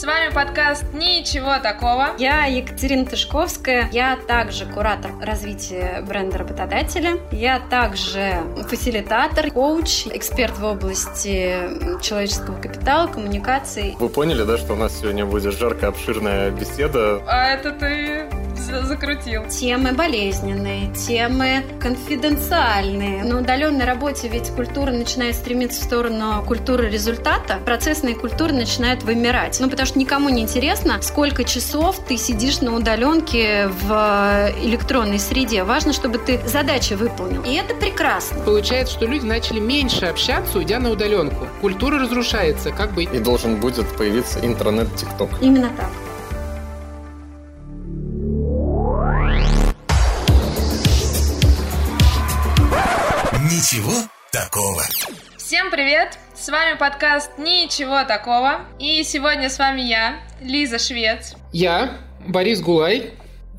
С вами подкаст «Ничего такого». Я Екатерина Тышковская. Я также куратор развития бренда работодателя. Я также фасилитатор, коуч, эксперт в области человеческого капитала, коммуникаций. Вы поняли, да, что у нас сегодня будет жаркая, обширная беседа? А это ты закрутил. Темы болезненные, темы конфиденциальные. На удаленной работе ведь культура начинает стремиться в сторону культуры результата, процессные культуры начинают вымирать. Ну, потому что никому не интересно, сколько часов ты сидишь на удаленке в электронной среде. Важно, чтобы ты задачи выполнил. И это прекрасно. Получается, что люди начали меньше общаться, уйдя на удаленку. Культура разрушается. Как быть? И должен будет появиться интернет-тикток. Именно так. Ничего такого. Всем привет! С вами подкаст «Ничего такого». И сегодня с вами я, Лиза Швец. Я, Борис Гулай.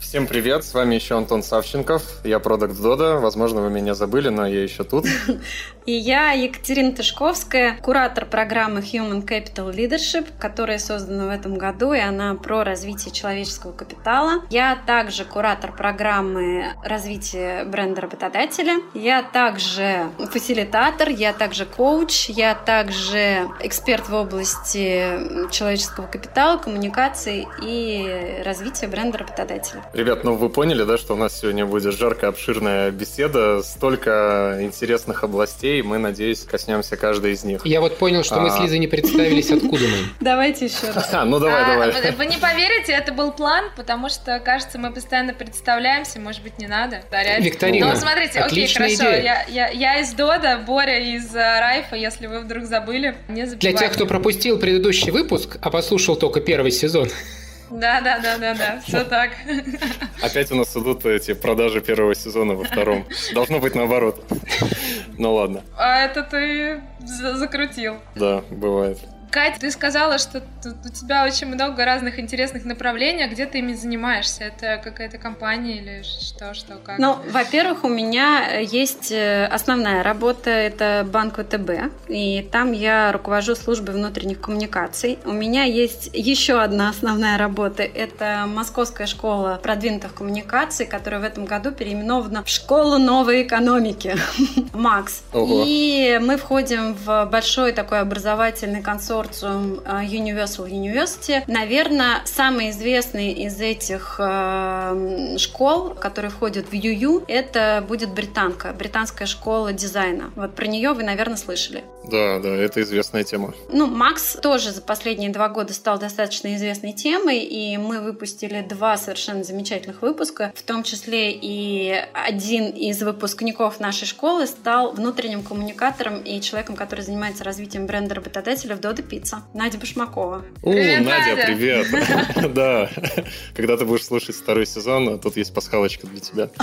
Всем привет, с вами еще Антон Савченков, я продукт Дода, возможно, вы меня забыли, но я еще тут. И я Екатерина Тышковская, куратор программы Human Capital Leadership, которая создана в этом году, и она про развитие человеческого капитала. Я также куратор программы развития бренда работодателя. Я также фасилитатор, я также коуч, я также эксперт в области человеческого капитала, коммуникаций и развития бренда работодателя. Ребят, ну вы поняли, да, что у нас сегодня будет жаркая, обширная беседа, столько интересных областей, мы, надеюсь, коснемся каждой из них. Я вот понял, что а... мы с а. Лизой не представились, откуда мы. Давайте еще раз. А, ну давай, давай. А, вы не поверите, это был план, потому что, кажется, мы постоянно представляемся, может быть, не надо. Викторина, Ну, смотрите, окей, хорошо, я из Дода, Боря из э, Райфа, если вы вдруг забыли, не забывайте. Для тех, кто пропустил предыдущий выпуск, а послушал только первый сезон, да, да, да, да, да, все так. Опять у нас идут эти продажи первого сезона во втором. Должно быть наоборот. Ну ладно. А это ты закрутил. Да, бывает. Катя, ты сказала, что у тебя очень много разных интересных направлений, а где ты ими занимаешься? Это какая-то компания или что, что, как? Ну, во-первых, у меня есть э, основная работа, это банк ВТБ, и там я руковожу службой внутренних коммуникаций. У меня есть еще одна основная работа, это Московская школа продвинутых коммуникаций, которая в этом году переименована в Школу новой экономики, МАКС. И мы входим в большой такой образовательный консорциум консорциум э, Universal University. Наверное, самый известный из этих э, школ, который входит в ЮЮ, это будет британка, британская школа дизайна. Вот про нее вы, наверное, слышали. Да, да, это известная тема. Ну, Макс тоже за последние два года стал достаточно известной темой, и мы выпустили два совершенно замечательных выпуска, в том числе и один из выпускников нашей школы стал внутренним коммуникатором и человеком, который занимается развитием бренда работодателя в Дода Пицца. Надя Башмакова. О, привет, Надя, Надя, привет. Да, когда ты будешь слушать второй сезон, тут есть пасхалочка для тебя.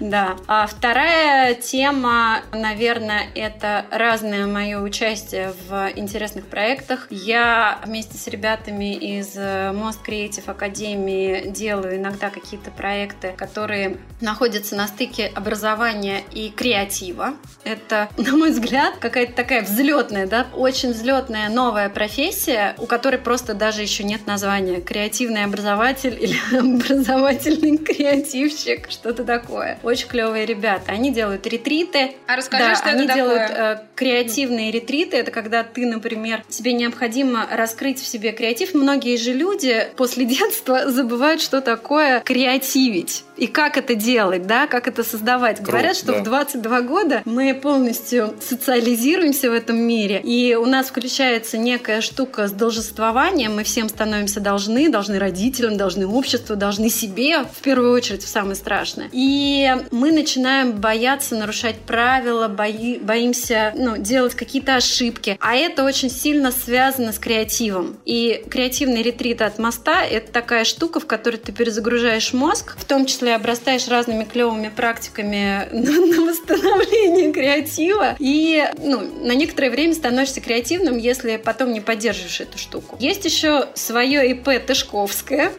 Да. А вторая тема, наверное, это разное мое участие в интересных проектах. Я вместе с ребятами из Most Creative Академии делаю иногда какие-то проекты, которые находятся на стыке образования и креатива. Это, на мой взгляд, какая-то такая взлетная, да, очень взлетная взлетная новая профессия, у которой просто даже еще нет названия. Креативный образователь или образовательный креативщик, что-то такое. Очень клевые ребята. Они делают ретриты. А расскажи, да, что они это делают такое? Креативные ретриты. Это когда ты, например, тебе необходимо раскрыть в себе креатив. Многие же люди после детства забывают, что такое креативить и как это делать, да, как это создавать. Круто, Говорят, что да. в 22 года мы полностью социализируемся в этом мире, и у нас включается некая штука с должествованием, мы всем становимся должны, должны родителям, должны обществу, должны себе, в первую очередь, в самое страшное. И мы начинаем бояться нарушать правила, бои, боимся ну, делать какие-то ошибки. А это очень сильно связано с креативом. И креативный ретрит от моста — это такая штука, в которой ты перезагружаешь мозг, в том числе обрастаешь разными клевыми практиками на восстановление креатива и ну, на некоторое время становишься креативным, если потом не поддерживаешь эту штуку. Есть еще свое ИП Тышковское,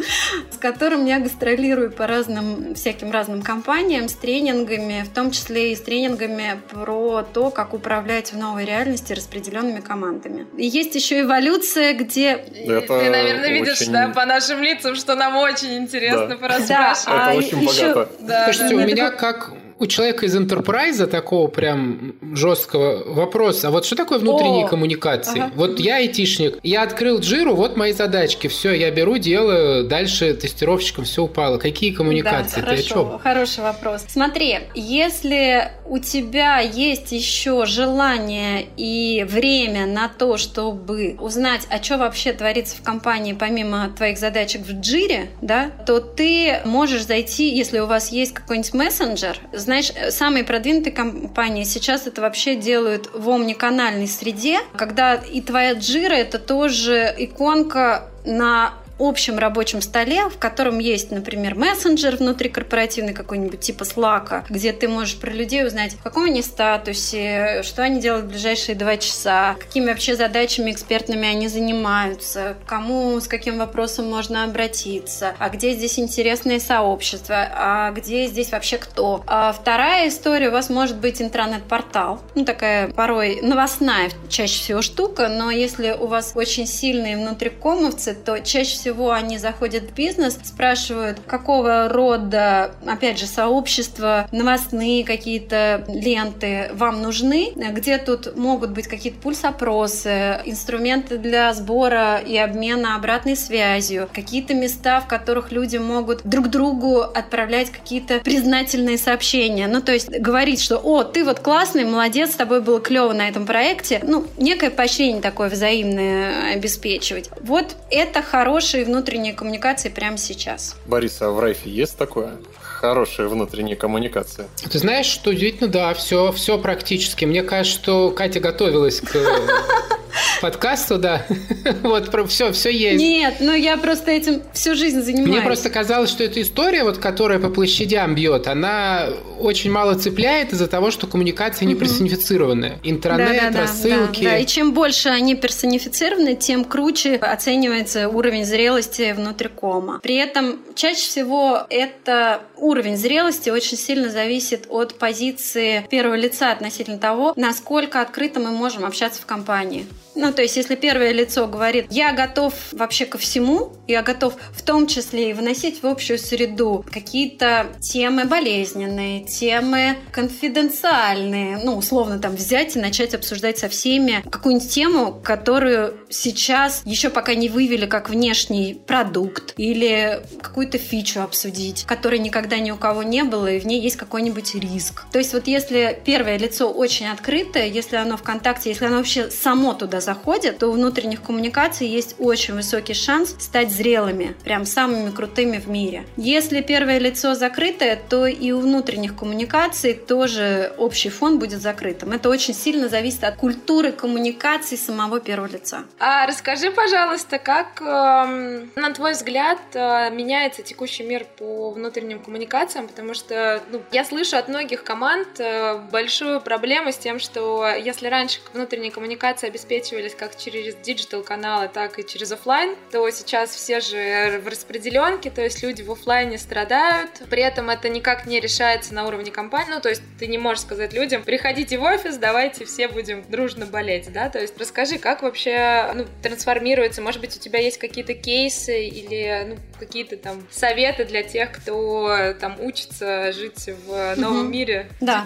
с которым я гастролирую по разным всяким разным компаниям с тренингами, в том числе и с тренингами про то, как управлять в новой реальности распределенными командами. И есть еще эволюция, где... Это Ты, наверное, видишь очень... да, по нашим лицам, что нам очень интересно да. пораспрашивать. Да, Это а очень еще... богато. Да, Слушайте, да, у меня как у человека из интерпрайза такого прям жесткого вопроса. А вот что такое внутренние О, коммуникации? Ага. Вот я айтишник, я открыл джиру, вот мои задачки, все, я беру, делаю, дальше тестировщикам все упало. Какие коммуникации? Да, хорошо, что? хороший вопрос. Смотри, если у тебя есть еще желание и время на то, чтобы узнать, а что вообще творится в компании помимо твоих задачек в джире, да, то ты можешь зайти, если у вас есть какой-нибудь мессенджер, знаешь, самые продвинутые компании сейчас это вообще делают в омниканальной среде, когда и твоя джира это тоже иконка на общем рабочем столе, в котором есть, например, мессенджер внутрикорпоративный какой-нибудь типа Slack, где ты можешь про людей узнать, в каком они статусе, что они делают в ближайшие два часа, какими вообще задачами экспертными они занимаются, кому с каким вопросом можно обратиться, а где здесь интересное сообщество, а где здесь вообще кто. А вторая история, у вас может быть интернет-портал, ну такая порой новостная чаще всего штука, но если у вас очень сильные внутрикомовцы, то чаще всего всего они заходят в бизнес, спрашивают, какого рода, опять же, сообщества, новостные какие-то ленты вам нужны, где тут могут быть какие-то пульс-опросы, инструменты для сбора и обмена обратной связью, какие-то места, в которых люди могут друг другу отправлять какие-то признательные сообщения. Ну, то есть говорить, что «О, ты вот классный, молодец, с тобой было клево на этом проекте». Ну, некое поощрение такое взаимное обеспечивать. Вот это хороший хорошие внутренние коммуникации прямо сейчас. Борис, а в Райфе есть такое? Хорошая внутренняя коммуникация. Ты знаешь, что удивительно, да, все, все практически. Мне кажется, что Катя готовилась к подкасту, да. Вот, все, все есть. Нет, ну я просто этим всю жизнь занимаюсь. Мне просто казалось, что эта история, вот, которая по площадям бьет, она очень мало цепляет из-за того, что коммуникация не персонифицированная. Интернет, да, да, рассылки. Да, да, и чем больше они персонифицированы, тем круче оценивается уровень зрелости внутрикома. При этом чаще всего это уровень зрелости очень сильно зависит от позиции первого лица относительно того, насколько открыто мы можем общаться в компании. Ну, то есть, если первое лицо говорит, я готов вообще ко всему, я готов в том числе и выносить в общую среду какие-то темы болезненные, темы конфиденциальные, ну, условно, там, взять и начать обсуждать со всеми какую-нибудь тему, которую сейчас еще пока не вывели как внешний продукт или какую-то фичу обсудить, которой никогда ни у кого не было, и в ней есть какой-нибудь риск. То есть, вот если первое лицо очень открытое, если оно в контакте, если оно вообще само туда заходят, то у внутренних коммуникаций есть очень высокий шанс стать зрелыми, прям самыми крутыми в мире. Если первое лицо закрытое, то и у внутренних коммуникаций тоже общий фон будет закрытым. Это очень сильно зависит от культуры коммуникаций самого первого лица. А расскажи, пожалуйста, как, э, на твой взгляд, э, меняется текущий мир по внутренним коммуникациям, потому что ну, я слышу от многих команд э, большую проблему с тем, что если раньше внутренние коммуникации обеспечивали рассматривались как через digital каналы, так и через офлайн, то сейчас все же в распределенке, то есть люди в офлайне страдают, при этом это никак не решается на уровне компании, ну то есть ты не можешь сказать людям, приходите в офис, давайте все будем дружно болеть, да, то есть расскажи, как вообще ну, трансформируется, может быть у тебя есть какие-то кейсы или ну, какие-то там советы для тех, кто там учится жить в новом mm-hmm. мире да.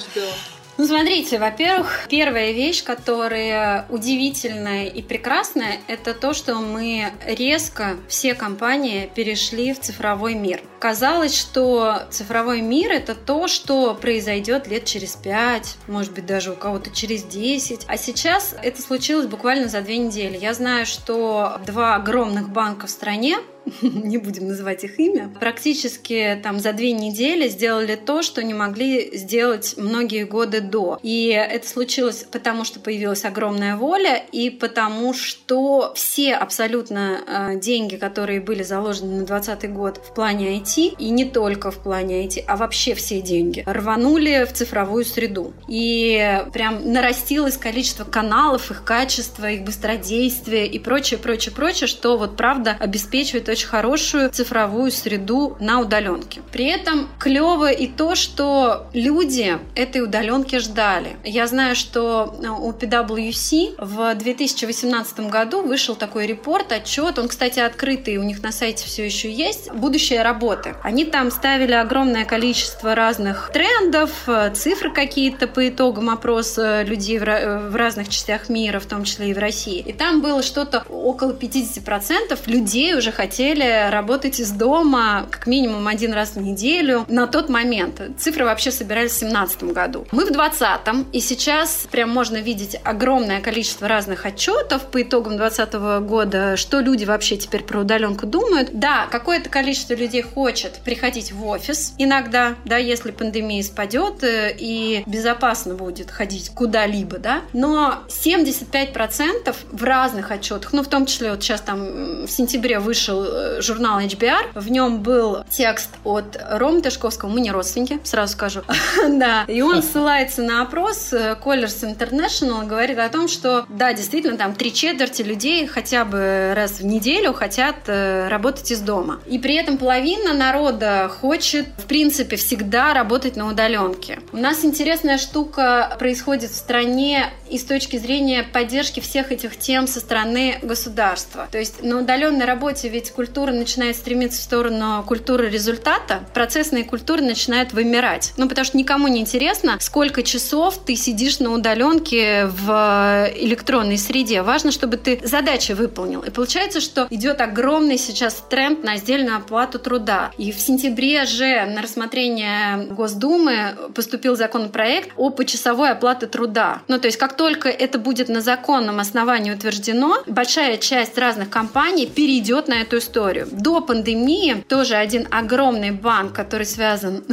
Ну, смотрите, во-первых, первая вещь, которая удивительная и прекрасная, это то, что мы резко, все компании, перешли в цифровой мир. Казалось, что цифровой мир – это то, что произойдет лет через пять, может быть, даже у кого-то через десять. А сейчас это случилось буквально за две недели. Я знаю, что два огромных банка в стране не будем называть их имя, практически там за две недели сделали то, что не могли сделать многие годы до. И это случилось потому, что появилась огромная воля и потому, что все абсолютно э, деньги, которые были заложены на 2020 год в плане IT, и не только в плане IT, а вообще все деньги, рванули в цифровую среду. И прям нарастилось количество каналов, их качество, их быстродействие и прочее, прочее, прочее, что вот правда обеспечивает очень хорошую цифровую среду на удаленке. При этом клево и то, что люди этой удаленки ждали. Я знаю, что у PwC в 2018 году вышел такой репорт, отчет, он, кстати, открытый, у них на сайте все еще есть, будущее работы. Они там ставили огромное количество разных трендов, цифры какие-то по итогам опроса людей в разных частях мира, в том числе и в России. И там было что-то около 50% людей уже хотели работать из дома как минимум один раз в неделю на тот момент. Цифры вообще собирались в 2017 году. Мы в 2020 и сейчас прям можно видеть огромное количество разных отчетов по итогам 2020 года, что люди вообще теперь про удаленку думают. Да, какое-то количество людей хочет приходить в офис иногда, да, если пандемия спадет э, и безопасно будет ходить куда-либо, да, но 75% в разных отчетах, ну, в том числе вот сейчас там в сентябре вышел журнал HBR, в нем был текст от Рома Тышковского, мы не родственники, сразу скажу, да, и он ссылается на опрос э, Colors International, говорит о том, что, да, действительно, там три четверти людей хотя бы раз в неделю хотят э, работать из дома. И при этом половина народа хочет, в принципе, всегда работать на удаленке. У нас интересная штука происходит в стране и с точки зрения поддержки всех этих тем со стороны государства. То есть на удаленной работе ведь культура начинает стремиться в сторону культуры результата, процессные культуры начинают вымирать. Ну, потому что никому не интересно, сколько часов ты сидишь на удаленке в электронной среде. Важно, чтобы ты задачи выполнил. И получается, что идет огромный сейчас тренд на отдельную оплату труда. И в сентябре же на рассмотрение Госдумы поступил законопроект о почасовой оплате труда. Ну, то есть как только это будет на законном основании утверждено, большая часть разных компаний перейдет на эту историю. До пандемии тоже один огромный банк, который связан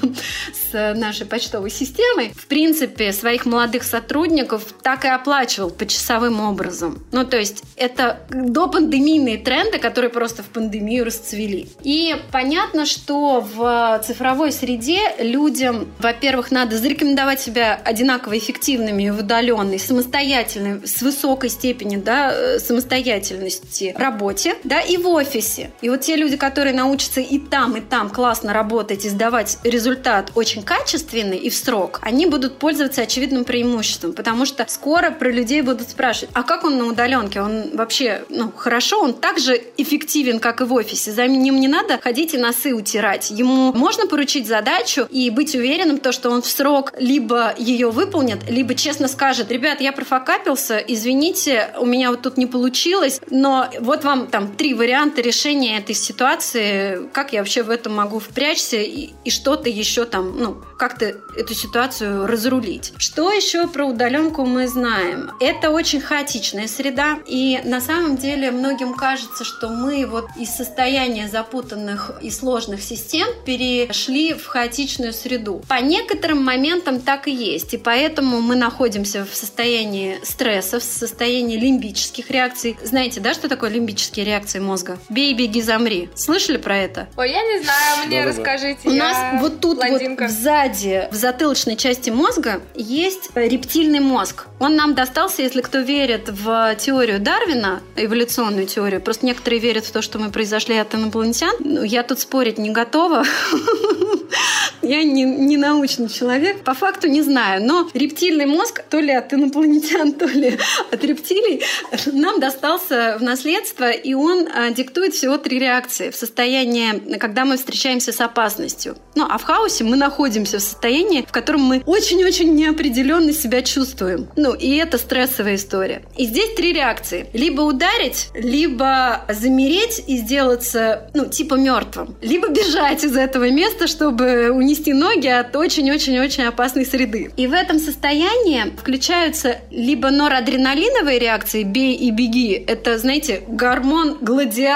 с нашей почтовой системой, в принципе, своих молодых сотрудников так и оплачивал почасовым образом. Ну, то есть это до пандемийные тренды, которые просто в пандемию расцвели. И понятно, что в цифровой среде людям, во-первых, надо зарекомендовать себя одинаково эффективными в удаленной, самостоятельной, с высокой степенью да, э, самостоятельности работе, да, и в офисе. И вот те люди, которые научатся и там, и там классно работать и сдавать результат очень качественный и в срок, они будут пользоваться очевидным преимуществом, потому что скоро про людей будут спрашивать, а как он на удаленке? Он вообще, ну, хорошо, он так же эффективен, как и в офисе. За ним не надо ходить и носы утирать. Ему можно поручить задачу и быть уверенным, то, что он в срок либо ее выполнит, либо честно скажет, ребят, я профокапился, извините, у меня вот тут не получилось, но вот вам там три варианта решения этой ситуации, как я вообще в этом могу впрячься и, и что-то еще там, ну, как-то эту ситуацию разрулить. Что еще про удаленку мы знаем? Это очень хаотичная среда, и на самом деле многим кажется, что мы вот из состояния запутанных и сложных систем перешли в хаотичную среду. По некоторым моментам так и есть, и поэтому мы находимся в состоянии стресса, в состоянии лимбических реакций. Знаете, да, что такое лимбические реакции мозга? Бей, беги, замри. Слышали про это? Ой, я не знаю, мне расскажите. У нас вот тут вот сзади, в затылочной части мозга есть рептильный мозг. Он нам достался, если кто верит в теорию Дарвина, эволюционную теорию. Просто некоторые верят в то, что мы произошли от инопланетян. Ну, я тут спорить не готова. Я не, не научный человек, по факту не знаю. Но рептильный мозг то ли от инопланетян, то ли от рептилий нам достался в наследство, и он а, диктует всего три реакции в состоянии, когда мы встречаемся с опасностью. Ну, а в хаосе мы находимся в состоянии, в котором мы очень-очень неопределенно себя чувствуем. Ну, и это стрессовая история. И здесь три реакции. Либо ударить, либо замереть и сделаться, ну, типа мертвым. Либо бежать из этого места, чтобы унести ноги от очень очень-очень-очень опасной среды. И в этом состоянии включаются либо норадреналиновые реакции «бей и беги», это, знаете, гормон гладиатора,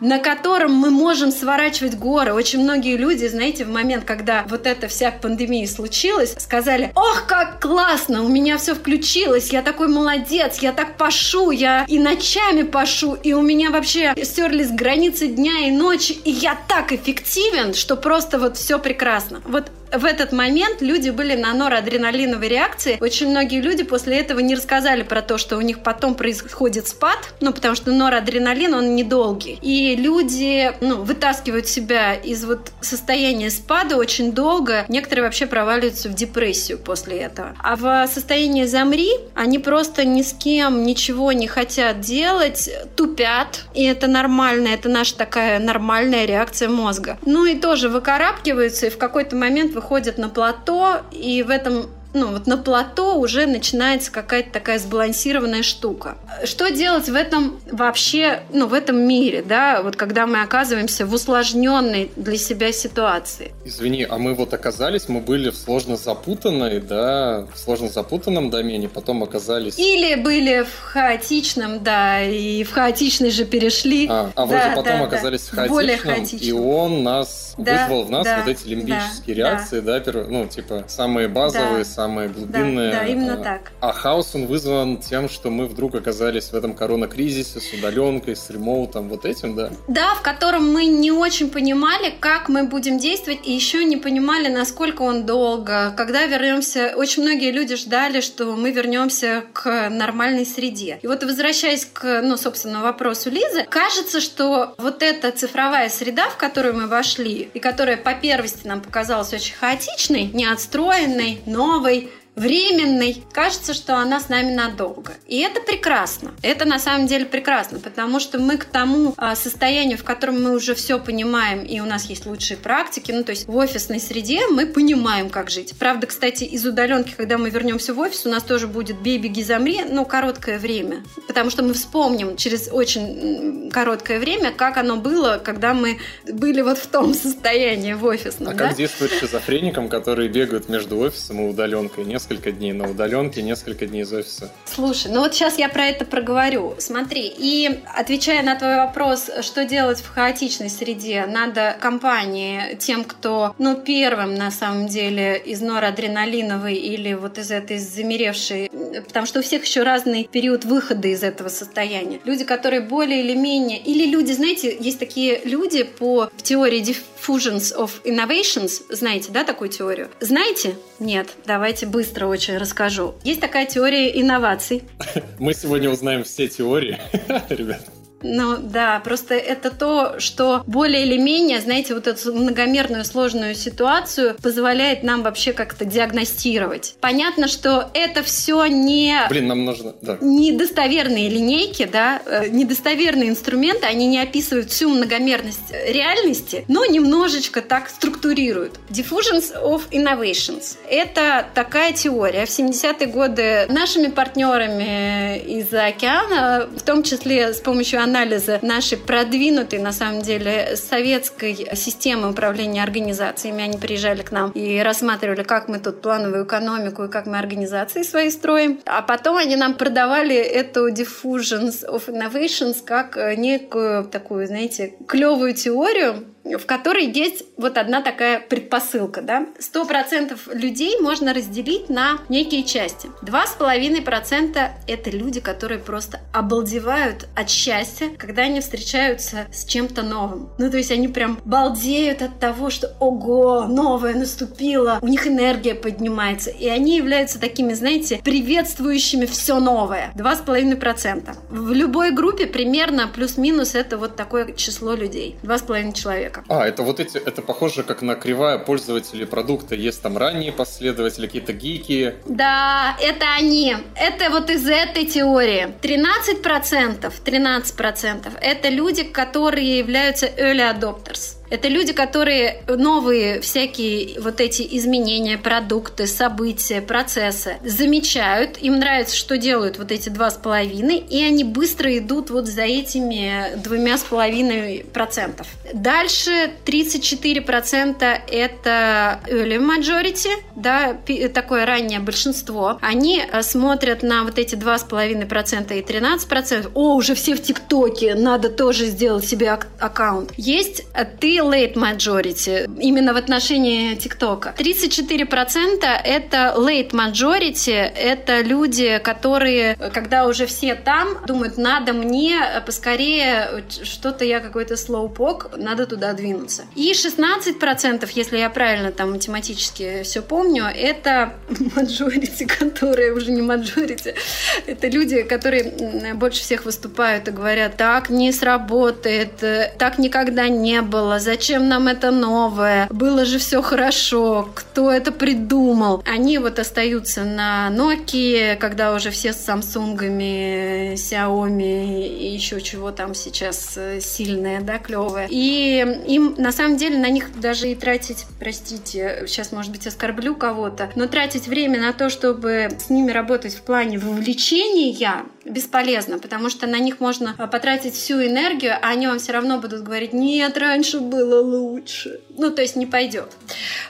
на котором мы можем сворачивать горы. Очень многие люди, знаете, в момент, когда вот эта вся пандемия случилась, сказали, ох, как классно, у меня все включилось, я такой молодец, я так пашу, я и ночами пашу, и у меня вообще стерлись границы дня и ночи, и я так эффективен, что просто вот все прекрасно. Вот в этот момент люди были на норадреналиновой реакции. Очень многие люди после этого не рассказали про то, что у них потом происходит спад, ну, потому что норадреналин, он недолгий. И люди, ну, вытаскивают себя из вот состояния спада очень долго. Некоторые вообще проваливаются в депрессию после этого. А в состоянии замри они просто ни с кем ничего не хотят делать, тупят. И это нормально, это наша такая нормальная реакция мозга. Ну и тоже выкарабкиваются, и в какой-то момент выходят на плато, и в этом ну, вот на плато уже начинается какая-то такая сбалансированная штука. Что делать в этом вообще, ну, в этом мире, да, вот когда мы оказываемся в усложненной для себя ситуации? Извини, а мы вот оказались, мы были в сложно запутанной, да, в сложно запутанном домене, потом оказались... Или были в хаотичном, да, и в хаотичный же перешли. А, а да, вроде потом да, оказались да. в хаотичном, Более хаотичном, и он нас да, вызвал в нас да, вот эти лимбические да, реакции, да, да ну, типа, самые базовые, Да. самые глубинные. Да, да, именно а, так. А хаос он вызван тем, что мы вдруг оказались в этом коронакризисе с удаленкой, с ремоутом, вот этим, да? Да, в котором мы не очень понимали, как мы будем действовать, и еще не понимали, насколько он долго. Когда вернемся, очень многие люди ждали, что мы вернемся к нормальной среде. И вот возвращаясь к, ну, собственно, вопросу Лизы, кажется, что вот эта цифровая среда, в которую мы вошли, и которая по первости нам показалась очень хаотичной, неотстроенной, новой, novo aí. Временной. Кажется, что она с нами надолго. И это прекрасно. Это на самом деле прекрасно, потому что мы к тому а, состоянию, в котором мы уже все понимаем, и у нас есть лучшие практики, ну то есть в офисной среде мы понимаем, как жить. Правда, кстати, из удаленки, когда мы вернемся в офис, у нас тоже будет бей, беги, замри, но короткое время. Потому что мы вспомним через очень короткое время, как оно было, когда мы были вот в том состоянии в офисном. А да? как действовать шизофреникам, которые бегают между офисом и удаленкой? Несколько дней на удаленке, несколько дней из офиса. Слушай, ну вот сейчас я про это проговорю. Смотри, и отвечая на твой вопрос, что делать в хаотичной среде, надо компании, тем, кто, ну, первым на самом деле из норадреналиновой или вот из этой замеревшей, потому что у всех еще разный период выхода из этого состояния. Люди, которые более или менее, или люди, знаете, есть такие люди по теории Diffusions of Innovations, знаете, да, такую теорию? Знаете? Нет, давайте быстро очень расскажу. Есть такая теория инноваций. Мы сегодня узнаем все теории, ребят. Ну да, просто это то, что более или менее, знаете, вот эту многомерную сложную ситуацию позволяет нам вообще как-то диагностировать. Понятно, что это все не Блин, нам нужно... Да. недостоверные линейки, да, э, недостоверные инструменты, они не описывают всю многомерность реальности, но немножечко так структурируют. Diffusions of Innovations – это такая теория. В 70-е годы нашими партнерами из-за океана, в том числе с помощью анализа нашей продвинутой, на самом деле, советской системы управления организациями, они приезжали к нам и рассматривали, как мы тут плановую экономику и как мы организации свои строим. А потом они нам продавали эту diffusions of innovations как э, некую такую, знаете, клевую теорию, в которой есть вот одна такая предпосылка, да. Сто процентов людей можно разделить на некие части. Два с половиной процента – это люди, которые просто обалдевают от счастья, когда они встречаются с чем-то новым. Ну, то есть они прям балдеют от того, что «Ого, новое наступило!» У них энергия поднимается. И они являются такими, знаете, приветствующими все новое. Два с половиной процента. В любой группе примерно плюс-минус это вот такое число людей. Два с половиной человека. А, это вот эти, это похоже как на кривая пользователей продукта. Есть там ранние последователи, какие-то гики. Да, это они. Это вот из этой теории. 13%, 13% это люди, которые являются early adopters. Это люди, которые новые всякие вот эти изменения, продукты, события, процессы замечают, им нравится, что делают вот эти два с половиной, и они быстро идут вот за этими двумя с половиной процентов. Дальше 34 процента это early majority, да, такое раннее большинство. Они э, смотрят на вот эти два с половиной процента и 13 процентов. О, уже все в ТикТоке, надо тоже сделать себе аккаунт. Есть э, late majority, именно в отношении ТикТока. 34 процента это late majority, это люди, которые, когда уже все там, думают, надо мне поскорее, что-то я какой-то slowpoke, надо туда двинуться. И 16 процентов, если я правильно там математически все помню, это majority, которые уже не majority, это люди, которые больше всех выступают и говорят, так не сработает, так никогда не было, зачем нам это новое, было же все хорошо, кто это придумал. Они вот остаются на Nokia, когда уже все с Samsung'ами, Xiaomi и еще чего там сейчас э, сильное, да, клевое. И им на самом деле на них даже и тратить, простите, сейчас, может быть, оскорблю кого-то, но тратить время на то, чтобы с ними работать в плане вовлечения бесполезно, потому что на них можно потратить всю энергию, а они вам все равно будут говорить, нет, раньше было лучше. Ну, то есть не пойдет.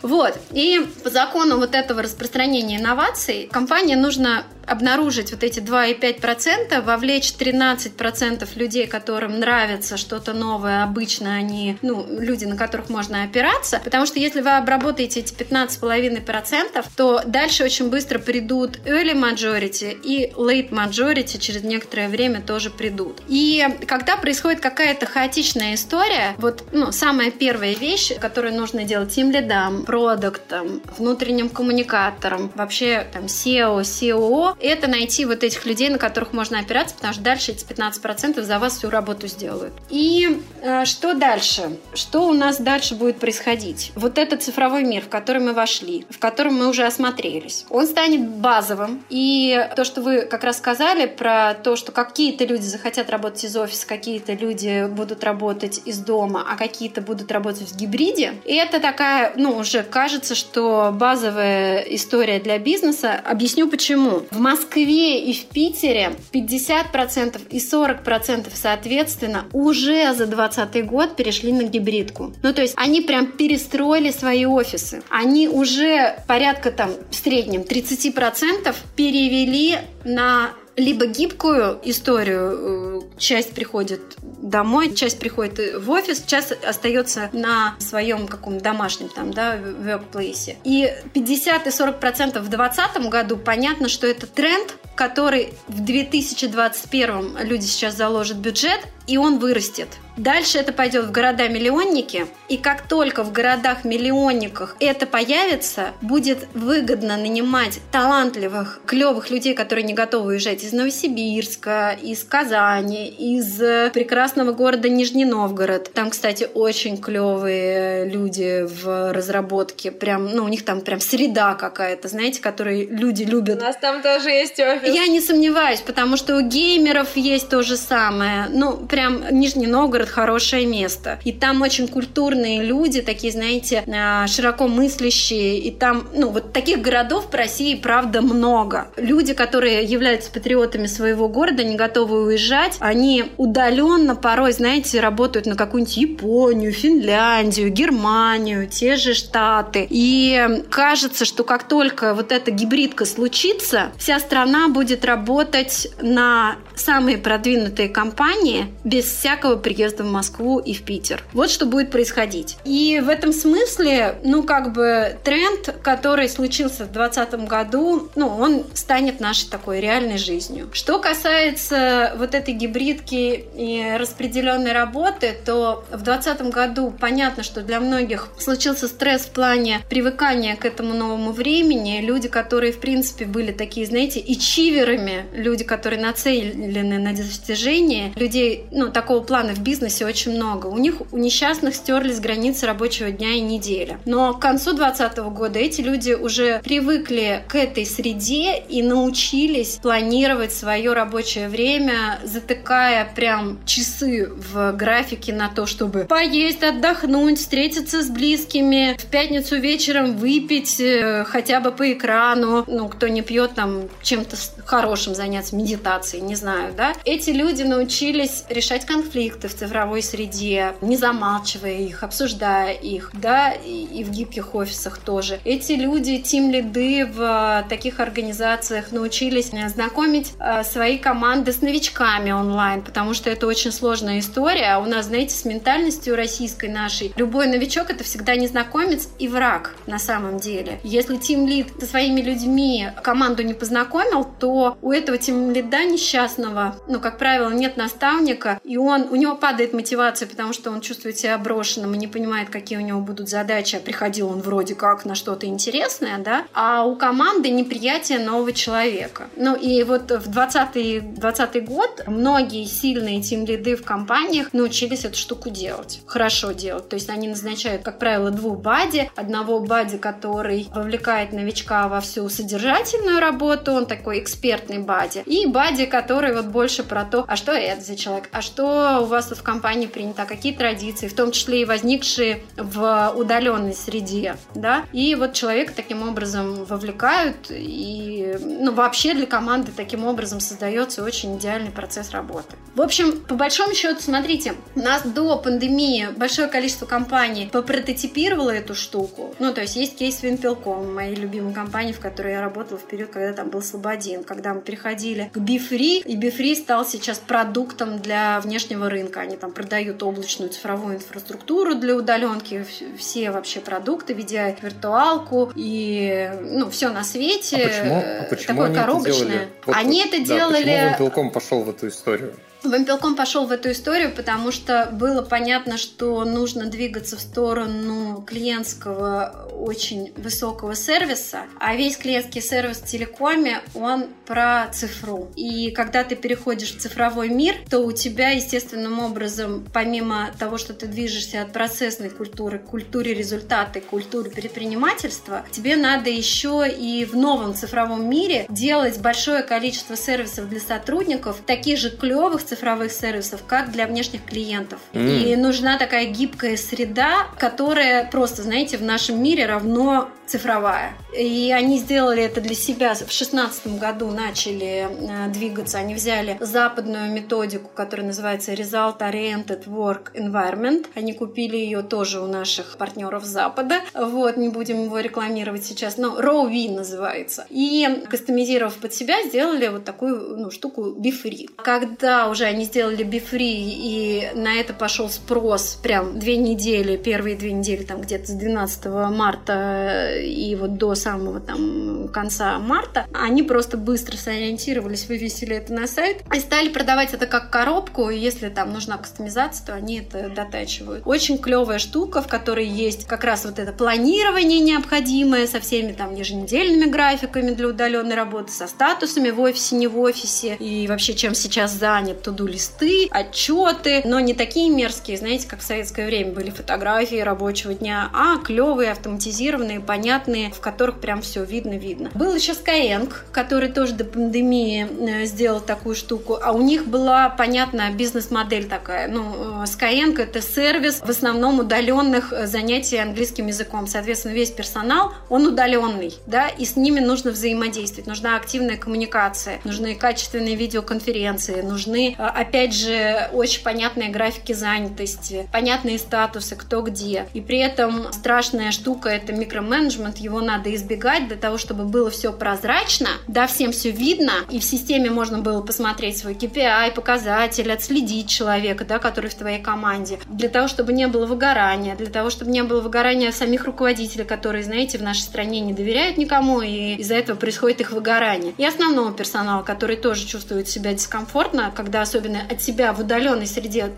Вот. И по закону вот этого распространения инноваций компании нужно обнаружить вот эти 2,5%, вовлечь 13% людей, которым нравится что-то новое, обычно они, ну, люди, на которых можно опираться, потому что если вы обработаете эти 15,5%, то дальше очень быстро придут early majority и late majority через некоторое время тоже придут. И когда происходит какая-то хаотичная история, вот, ну, самая первая вещь, которую нужно делать тем лидам, продуктам, внутренним коммуникаторам, вообще там SEO, COO, это найти вот этих людей, на которых можно опираться, потому что дальше эти 15% за вас всю работу сделают. И э, что дальше? Что у нас дальше будет происходить? Вот этот цифровой мир, в который мы вошли, в котором мы уже осмотрелись, он станет базовым. И то, что вы как раз сказали про то, что какие-то люди захотят работать из офиса, какие-то люди будут работать из дома, а какие-то будут работать в гибриде, и это такая, ну, уже кажется, что базовая история для бизнеса. Объясню почему. В Москве и в Питере 50% и 40% соответственно уже за 2020 год перешли на гибридку. Ну, то есть они прям перестроили свои офисы. Они уже порядка там в среднем 30% перевели на либо гибкую историю, э, часть приходит домой, часть приходит в офис, часть остается на своем каком домашнем там, да, workplace. И 50 и 40 процентов в 2020 году понятно, что это тренд, который в 2021 люди сейчас заложат бюджет, и он вырастет. Дальше это пойдет в города-миллионники, и как только в городах-миллионниках это появится, будет выгодно нанимать талантливых, клевых людей, которые не готовы уезжать из Новосибирска, из Казани, из прекрасного города Нижний Новгород. Там, кстати, очень клевые люди в разработке. Прям, ну, у них там прям среда какая-то, знаете, которую люди любят. У нас там тоже есть офис. Я не сомневаюсь, потому что у геймеров есть то же самое. Ну, прям Нижний Новгород хорошее место. И там очень культурные люди, такие, знаете, а, широко мыслящие. И там, ну, вот таких городов в России, правда, много. Люди, которые являются патриотами своего города, не готовы уезжать, они удаленно порой, знаете, работают на какую-нибудь Японию, Финляндию, Германию, те же Штаты. И кажется, что как только вот эта гибридка случится, вся страна будет работать на самые продвинутые компании, без всякого приезда в Москву и в Питер. Вот что будет происходить. И в этом смысле, ну, как бы тренд, который случился в 2020 году, ну, он станет нашей такой реальной жизнью. Что касается вот этой гибридки и распределенной работы, то в 2020 году понятно, что для многих случился стресс в плане привыкания к этому новому времени. Люди, которые, в принципе, были такие, знаете, ичи ачиверами, люди, которые нацелены на достижение, людей ну, такого плана в бизнесе очень много. У них у несчастных стерлись границы рабочего дня и недели. Но к концу 2020 года эти люди уже привыкли к этой среде и научились планировать свое рабочее время, затыкая прям часы в графике на то, чтобы поесть, отдохнуть, встретиться с близкими, в пятницу вечером выпить э, хотя бы по экрану. Ну, кто не пьет, там чем-то хорошим заняться, медитацией, не знаю, да. Эти люди научились решать конфликты в цифровой среде, не замалчивая их, обсуждая их, да, и, в гибких офисах тоже. Эти люди, тим лиды в таких организациях научились знакомить э, свои команды с новичками онлайн, потому что это очень сложная история. А у нас, знаете, с ментальностью российской нашей, любой новичок это всегда незнакомец и враг на самом деле. Если тим лид со своими людьми команду не познакомил, то у этого тим лида несчастного, ну, как правило, нет наставника, и он, у него падает мотивация, потому что он чувствует себя брошенным и не понимает, какие у него будут задачи, а приходил он вроде как на что-то интересное, да, а у команды неприятие нового человека. Ну и вот в 20 20 год многие сильные тим-лиды в компаниях научились эту штуку делать, хорошо делать. То есть они назначают, как правило, двух бади, одного бади, который вовлекает новичка во всю содержательную работу, он такой экспертный бади, и бади, который вот больше про то, а что это за человек, а что у вас тут в компании принято, а какие традиции, в том числе и возникшие в удаленной среде, да, и вот человека таким образом вовлекают, и, ну, вообще для команды таким образом создается очень идеальный процесс работы. В общем, по большому счету, смотрите, у нас до пандемии большое количество компаний попрототипировало эту штуку, ну, то есть есть кейс Вымпелком, моей любимой компании, в которой я работала в период, когда там был Слободин, когда мы переходили к BeeFree, и BeeFree стал сейчас продуктом для внешнего рынка. Они там продают облачную цифровую инфраструктуру для удаленки, все вообще продукты, VDI, виртуалку и ну, все на свете. А почему, а почему такое они коробочное. Это делали? Вот, они это да, делали... Почему Вимпелком пошел в эту историю? Вампелком пошел в эту историю, потому что было понятно, что нужно двигаться в сторону клиентского очень высокого сервиса, а весь клиентский сервис в телекоме, он про цифру. И когда ты переходишь в цифровой мир, то у тебя естественным образом, помимо того, что ты движешься от процессной культуры к культуре результата, к культуре предпринимательства, тебе надо еще и в новом цифровом мире делать большое количество сервисов для сотрудников, таких же клевых цифровых сервисов, как для внешних клиентов. Mm. И нужна такая гибкая среда, которая просто, знаете, в нашем мире равно цифровая. И они сделали это для себя. В 2016 году начали э, двигаться. Они взяли западную методику, которая называется Result Oriented Work Environment. Они купили ее тоже у наших партнеров Запада. Вот, не будем его рекламировать сейчас, но RowV называется. И кастомизировав под себя, сделали вот такую ну, штуку Befree. Когда уже они сделали Befree, и на это пошел спрос прям две недели, первые две недели, там где-то с 12 марта и вот до самого там конца марта, они просто быстро сориентировались, вывесили это на сайт и стали продавать это как коробку, и если там нужна кастомизация, то они это дотачивают. Очень клевая штука, в которой есть как раз вот это планирование необходимое со всеми там еженедельными графиками для удаленной работы, со статусами в офисе, не в офисе, и вообще чем сейчас занят, туду листы, отчеты, но не такие мерзкие, знаете, как в советское время были фотографии рабочего дня, а клевые, автоматизированные, понятные понятные, в которых прям все видно-видно. Был еще Skyeng, который тоже до пандемии э, сделал такую штуку, а у них была понятная бизнес-модель такая. Ну, э, Skyeng это сервис в основном удаленных э, занятий английским языком. Соответственно, весь персонал, он удаленный, да, и с ними нужно взаимодействовать, нужна активная коммуникация, нужны качественные видеоконференции, нужны, опять же, очень понятные графики занятости, понятные статусы, кто где. И при этом страшная штука это микроменеджмент, менеджмент, его надо избегать для того, чтобы было все прозрачно, да, всем все видно, и в системе можно было посмотреть свой KPI, показатель, отследить человека, да, который в твоей команде, для того, чтобы не было выгорания, для того, чтобы не было выгорания самих руководителей, которые, знаете, в нашей стране не доверяют никому, и из-за этого происходит их выгорание. И основного персонала, который тоже чувствует себя дискомфортно, когда особенно от себя в удаленной среде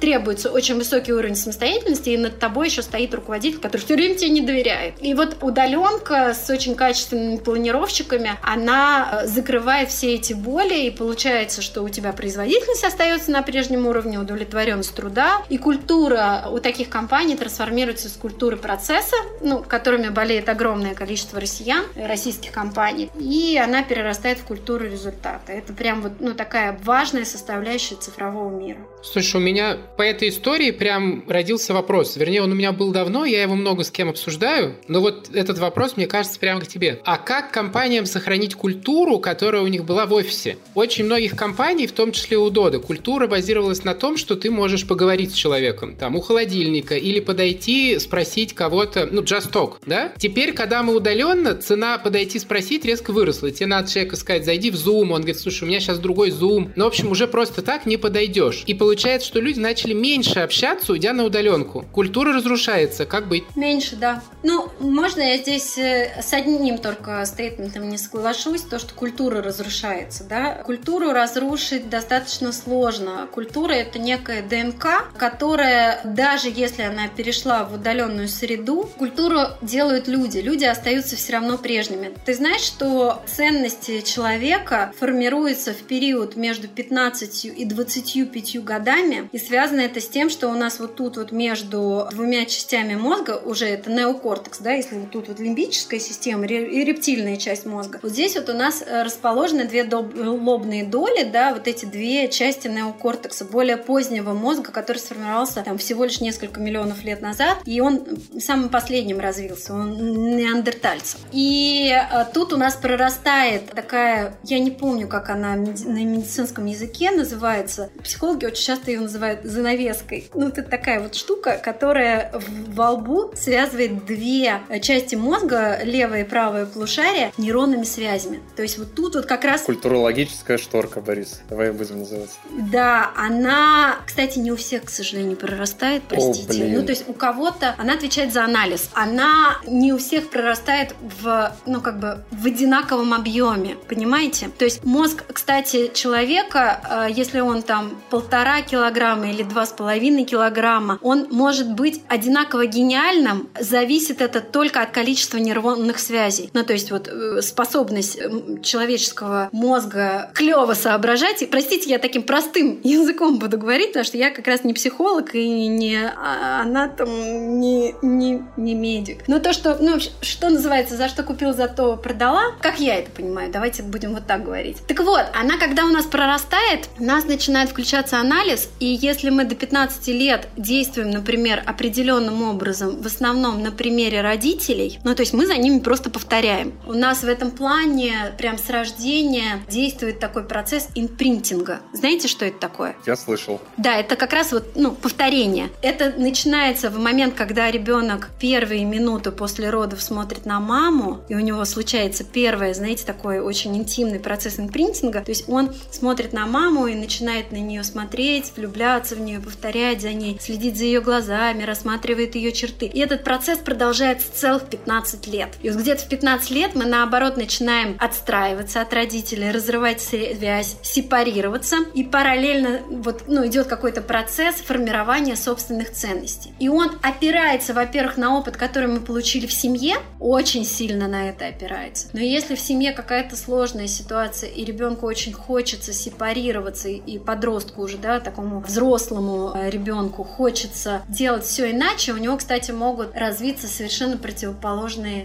требуется очень высокий уровень самостоятельности, и над тобой еще стоит руководитель, который все время тебе не доверяет. И вот вот удаленка с очень качественными планировщиками, она э, закрывает все эти боли, и получается, что у тебя производительность остается на прежнем уровне, удовлетворенность труда, и культура у таких компаний трансформируется с культуры процесса, ну, которыми болеет огромное количество россиян, российских компаний, и она перерастает в культуру результата. Это прям вот, ну, такая важная составляющая цифрового мира. Слушай, у меня по этой истории прям родился вопрос. Вернее, он у меня был давно, я его много с кем обсуждаю, но вот этот вопрос, мне кажется, прямо к тебе. А как компаниям сохранить культуру, которая у них была в офисе? Очень многих компаний, в том числе у Дода, культура базировалась на том, что ты можешь поговорить с человеком, там, у холодильника, или подойти, спросить кого-то, ну, just talk, да? Теперь, когда мы удаленно, цена подойти спросить резко выросла. Тебе надо человеку сказать, зайди в Zoom, он говорит, слушай, у меня сейчас другой Zoom. Ну, в общем, уже просто так не подойдешь. И получается, что люди начали меньше общаться, уйдя на удаленку. Культура разрушается, как быть? Меньше, да. Ну, можно я здесь э, с одним только стейтментом не соглашусь, то, что культура разрушается, да. Культуру разрушить достаточно сложно. Культура – это некая ДНК, которая, даже если она перешла в удаленную среду, культуру делают люди. Люди остаются все равно прежними. Ты знаешь, что ценности человека формируются в период между 15 и 25 годами, и связано это с тем, что у нас вот тут вот между двумя частями мозга, уже это неокортекс, да, если вот тут вот лимбическая система и рептильная часть мозга, вот здесь вот у нас э, расположены две лобные доли, да, вот эти две части неокортекса, более позднего мозга, который сформировался там всего лишь несколько миллионов лет назад, и он самым последним развился, он неандертальцев. И э, тут у нас прорастает такая, я не помню, как она на медицинском языке называется, психологи очень часто ее называют занавеской. Ну, это такая вот штука, которая во лбу связывает две части мозга, левое и правое полушарие, нейронными связями. То есть вот тут вот как раз... Культурологическая шторка, Борис. Давай будем называть. Да, она, кстати, не у всех, к сожалению, прорастает, простите. О, блин. ну, то есть у кого-то она отвечает за анализ. Она не у всех прорастает в, ну, как бы в одинаковом объеме, понимаете? То есть мозг, кстати, человека, э, если он там полтора килограмма или два с половиной килограмма, он может быть одинаково гениальным, зависит это только от количества нейронных связей. Ну, то есть вот э, способность человеческого мозга клево соображать. И, простите, я таким простым языком буду говорить, потому что я как раз не психолог и не а, анатом, не, не, не медик. Но то, что, ну, что называется, за что купил, за то продала, как я это понимаю, давайте будем вот так говорить. Так вот, она, когда у нас прорастает, у нас начинает включаться анализ, и если мы до 15 лет действуем, например, определенным образом, в основном на примере родителей, ну, то есть мы за ними просто повторяем. У нас в этом плане прям с рождения действует такой процесс импринтинга. Знаете, что это такое? Я слышал. Да, это как раз вот, ну, повторение. Это начинается в момент, когда ребенок первые минуты после родов смотрит на маму, и у него случается первое, знаете, такой очень интимный процесс импринтинга. То есть он смотрит на маму и начинает на нее смотреть, влюбляться в нее, повторять за ней, следить за ее глазами, рассматривает ее черты. И этот процесс продолжается целых 15 лет. И вот где-то в 15 лет мы, наоборот, начинаем отстраиваться от родителей, разрывать связь, сепарироваться, и параллельно вот, ну, идет какой-то процесс формирования собственных ценностей. И он опирается, во-первых, на опыт, который мы получили в семье, очень сильно на это опирается. Но если в семье какая-то сложная ситуация, и ребенку очень хочется сепарироваться, и подростку уже, да, такому взрослому э, ребенку хочется делать все иначе, у него, кстати, могут развиться совершенно противоположные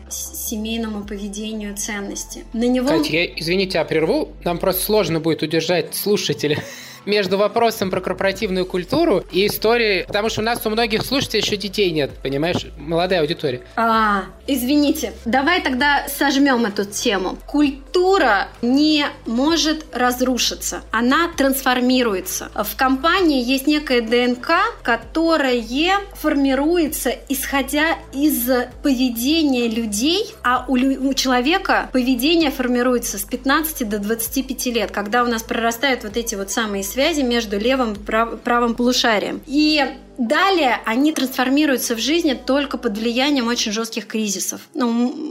семейному поведению ценности. На него... Катя, я, извините, я прерву. Нам просто сложно будет удержать слушателя между вопросом про корпоративную культуру и историей, потому что у нас у многих слушателей еще детей нет, понимаешь? Молодая аудитория. А, извините, давай тогда сожмем эту тему. Культура не может разрушиться, она трансформируется. В компании есть некая ДНК, которая формируется исходя из поведения людей, а у, у человека поведение формируется с 15 до 25 лет, когда у нас прорастают вот эти вот самые связи между левым и прав, правым полушарием. И далее они трансформируются в жизни только под влиянием очень жестких кризисов. Ну,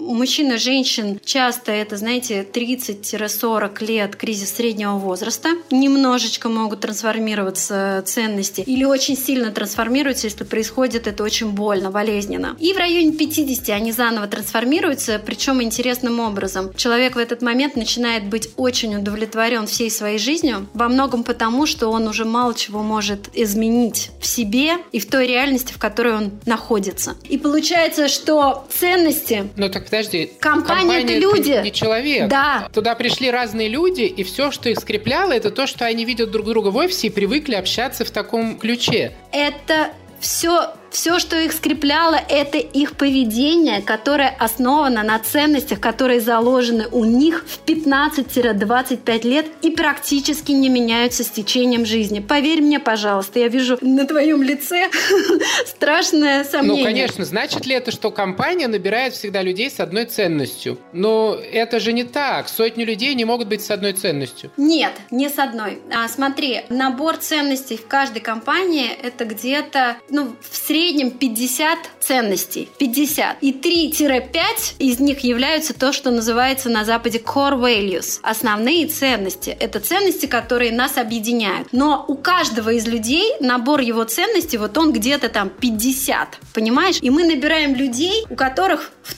у мужчин и женщин часто это, знаете, 30-40 лет кризис среднего возраста. Немножечко могут трансформироваться ценности или очень сильно трансформируются, если происходит это очень больно, болезненно. И в районе 50 они заново трансформируются, причем интересным образом. Человек в этот момент начинает быть очень удовлетворен всей своей жизнью, во многом потому, что он уже мало чего может изменить в себе и в той реальности, в которой он находится. И получается, что ценности... Ну так подожди. Компания, это люди. Не человек. Да. Туда пришли разные люди, и все, что их скрепляло, это то, что они видят друг друга в офисе и привыкли общаться в таком ключе. Это все все, что их скрепляло, это их поведение, которое основано на ценностях, которые заложены у них в 15-25 лет и практически не меняются с течением жизни. Поверь мне, пожалуйста, я вижу на твоем лице страшное сомнение. Ну, конечно, значит ли это, что компания набирает всегда людей с одной ценностью? Но это же не так. Сотни людей не могут быть с одной ценностью. Нет, не с одной. А, смотри, набор ценностей в каждой компании это где-то, ну, в среднем среднем 50 ценностей. 50. И 3-5 из них являются то, что называется на Западе core values. Основные ценности. Это ценности, которые нас объединяют. Но у каждого из людей набор его ценностей, вот он где-то там 50. Понимаешь? И мы набираем людей, у которых в